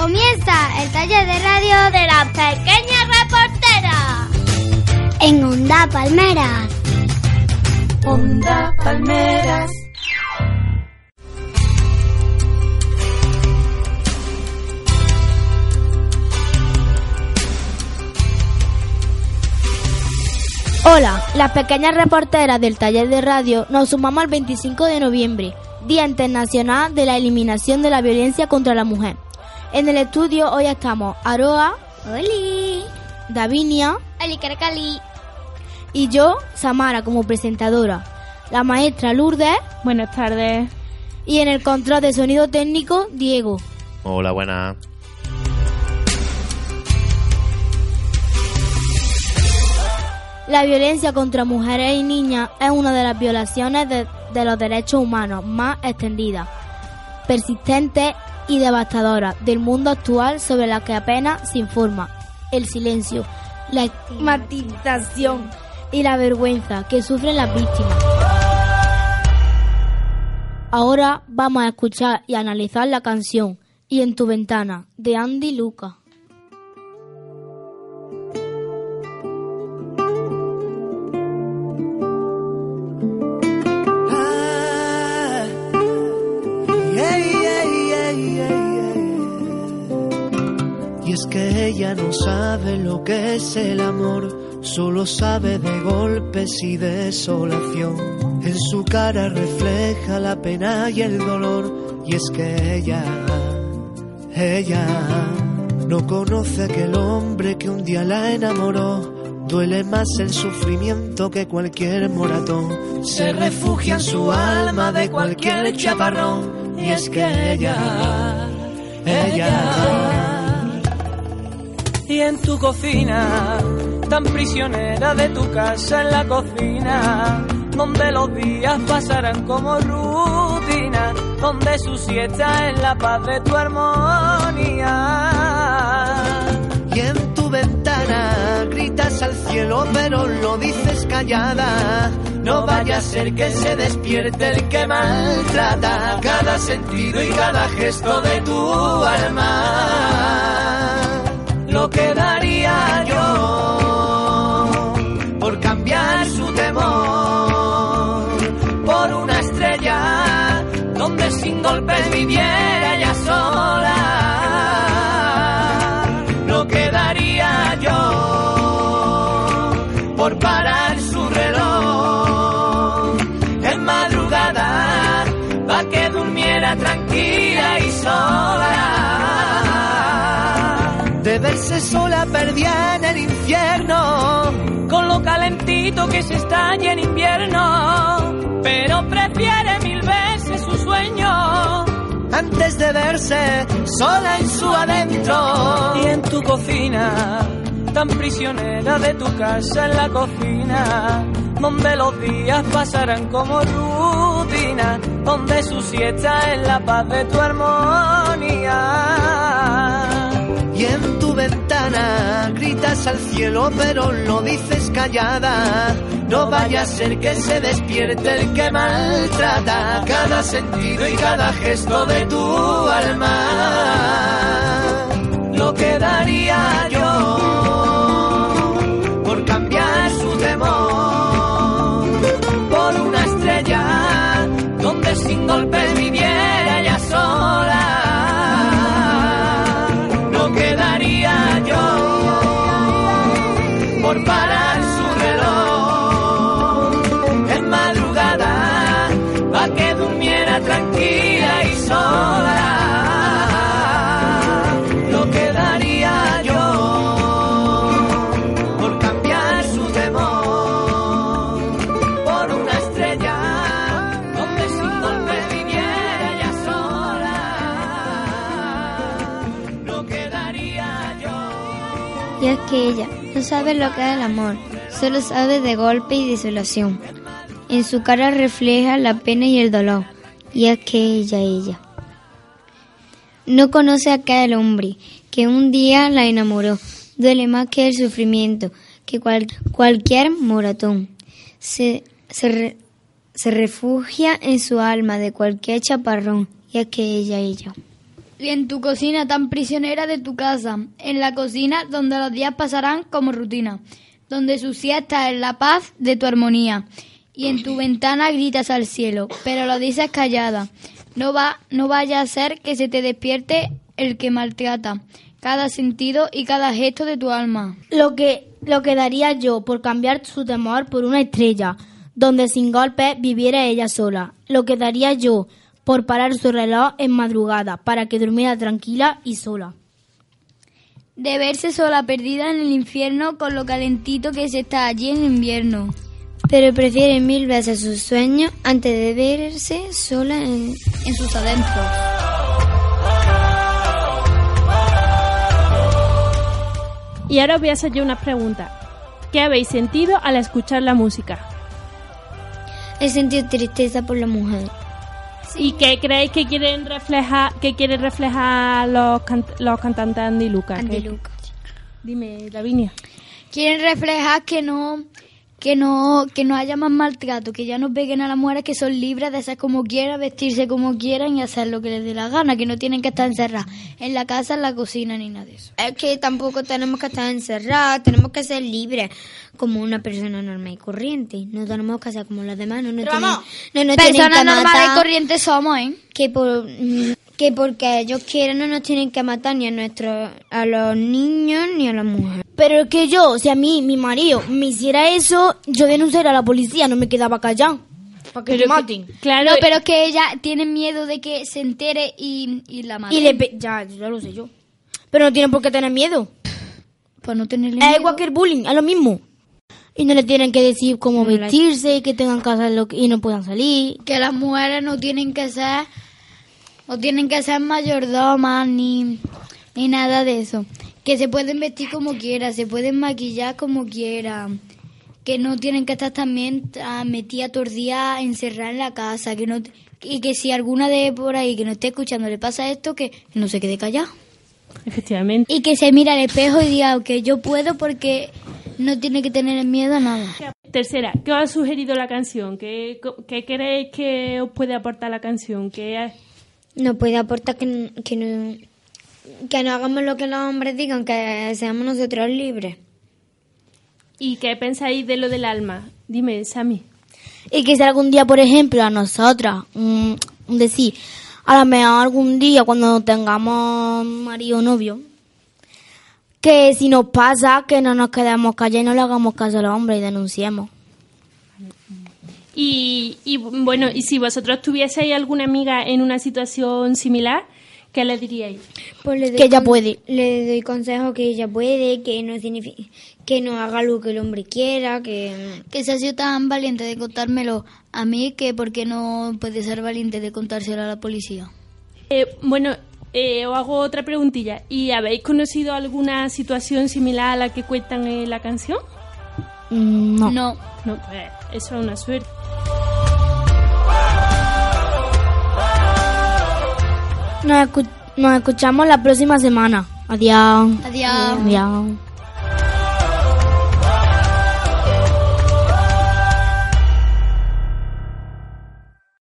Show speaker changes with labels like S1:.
S1: Comienza el taller de radio de la pequeña reportera. En Onda Palmeras.
S2: Onda Palmeras.
S3: Hola, las pequeñas reporteras del taller de radio nos sumamos al 25 de noviembre, Día Internacional de la Eliminación de la Violencia contra la Mujer. En el estudio hoy estamos Aroa,
S1: Oli.
S3: Davinia
S1: Oli Caracali.
S3: y yo, Samara, como presentadora, la maestra Lourdes
S4: Buenas tardes.
S3: y en el control de sonido técnico, Diego.
S5: Hola, buenas.
S3: La violencia contra mujeres y niñas es una de las violaciones de, de los derechos humanos más extendidas, persistentes y devastadoras del mundo actual sobre la que apenas se informa. El silencio, la estigmatización y la vergüenza que sufren las víctimas. Ahora vamos a escuchar y analizar la canción Y en tu ventana de Andy Luca.
S6: Que ella no sabe lo que es el amor, solo sabe de golpes y desolación. En su cara refleja la pena y el dolor, y es que ella, ella no conoce aquel hombre que un día la enamoró. Duele más el sufrimiento que cualquier moratón. Se refugia en su alma de cualquier chaparrón. Y es que ella, ella,
S2: Y en tu cocina, tan prisionera de tu casa en la cocina, donde los días pasarán como rutina, donde su siesta es la paz de tu armonía.
S6: y en tu ventana gritas al cielo, pero lo dices callada. No vaya a ser que se despierte el que maltrata cada sentido y cada gesto de tu alma.
S2: Lo que daría yo
S6: por cambiar su temor
S2: por una estrella donde sin golpes viviera ella sola.
S6: Verse sola perdida en el infierno.
S2: con lo calentito que se está allí en invierno, pero prefiere mil veces su sueño
S6: Antes de verse sola en su adentro.
S2: y en tu cocina, tan prisionera de tu casa en la cocina, donde los días pasarán como rutina, donde su siesta es la paz de tu armonía.
S6: Al cielo, pero lo dices callada. No vaya a ser que se despierte el que maltrata cada sentido y cada gesto de tu alma.
S2: Lo que que ella
S1: no sabe lo que es el amor, solo sabe de golpe y desolación. En su cara refleja la pena y el dolor. Y es que ella, ella. No conoce a aquel hombre que un día la enamoró. Duele más que el sufrimiento, que cual- cualquier moratón. Se, se, se refugia en su alma de cualquier chaparrón. Y es que ella, ella. Y en tu cocina tan prisionera de tu casa, en la cocina donde los días pasarán como rutina, donde su siesta es la paz de tu armonía, y en tu ventana gritas al cielo, pero lo dices callada. No va, no vaya a ser que se te despierte el que maltrata cada sentido y cada gesto de tu alma.
S3: Lo que, lo que daría yo por cambiar su temor por una estrella, donde sin golpes viviera ella sola. Lo que daría yo por parar su reloj en madrugada, para que durmiera tranquila y sola.
S1: De verse sola perdida en el infierno con lo calentito que se está allí en invierno. Pero prefiere mil veces sus sueños antes de verse sola en, en sus adentros.
S4: Y ahora os voy a hacer yo una pregunta. ¿Qué habéis sentido al escuchar la música?
S1: He sentido tristeza por la mujer.
S4: ¿Y qué creéis que quieren reflejar, que quieren reflejar los, can- los cantantes Andy y Luca?
S1: Andy y
S4: ¿Qué-
S1: Luca.
S4: Dime, Lavinia.
S1: Quieren reflejar que no que no que no haya más maltrato, que ya no peguen a las mujeres que son libres de ser como quieran, vestirse como quieran y hacer lo que les dé la gana, que no tienen que estar encerradas en la casa, en la cocina ni nada de eso.
S5: Es que tampoco tenemos que estar encerradas, tenemos que ser libres como una persona normal y corriente. No tenemos que ser como los demás, no nos tienen, no tienen
S1: Personas
S5: que
S1: normales y corrientes somos, ¿eh?
S5: que por que porque ellos quieren no nos tienen que matar ni a nuestros a los niños ni a las mujeres.
S3: Pero es que yo, si a mí mi marido me hiciera eso, yo denunciaría a la policía, no me quedaba callado. Para que me maten.
S4: Claro,
S1: No, pero es que ella tiene miedo de que se entere y, y la mate.
S3: Y le pe- ya, ya lo sé yo. Pero no tienen por qué tener miedo.
S1: Pues no tenerle
S3: Es
S1: miedo.
S3: igual que el bullying, es lo mismo. Y no le tienen que decir cómo
S5: No,
S3: vestirse, que tengan que hacer lo que, y no puedan salir.
S1: que las mujeres no tienen que ser no tienen que ser mayordomas ni ni nada de eso que se pueden vestir como quieran se pueden maquillar como quieran que no tienen que estar también ah, metidas todo el día encerradas en la casa que no y que si alguna de por ahí que no esté escuchando le pasa esto que no se quede callada
S4: efectivamente.
S1: y que se mira al espejo y diga que yo puedo porque no tiene que tener miedo a nada
S4: Tercera, ¿qué os ha sugerido la canción? ¿Qué, qué creéis que os puede aportar la canción? ¿Qué,
S5: No puede aportar que, que no que no hagamos lo que los hombres digan, que seamos nosotros libres.
S4: ¿Y qué pensáis de lo del alma? Dime, Sami.
S3: Y que si algún día, por ejemplo, a nosotras, decir, a lo mejor algún día cuando tengamos marido o novio, que si nos pasa, que no nos quedemos callados y no le hagamos caso a los hombres y denunciemos.
S4: Y, y, bueno, y si vosotros tuvieseis alguna amiga en una situación similar, ¿qué le diríais?
S5: Pues le doy
S3: Que ella puede.
S5: Le doy consejo que ella puede, que no significa que no haga lo que el hombre quiera, que
S1: que se ha sido tan valiente de contármelo a mí que porque no puede ser valiente de contárselo a la policía
S4: Eh, bueno, eh, os hago otra preguntilla. ¿Y habéis conocido alguna situación similar a la que cuentan en la canción?
S3: Mm, No.
S1: no
S4: No, pues eso es una suerte.
S3: Nos, escu- nos escuchamos la próxima semana. Adiós.
S1: adiós
S3: Adiós.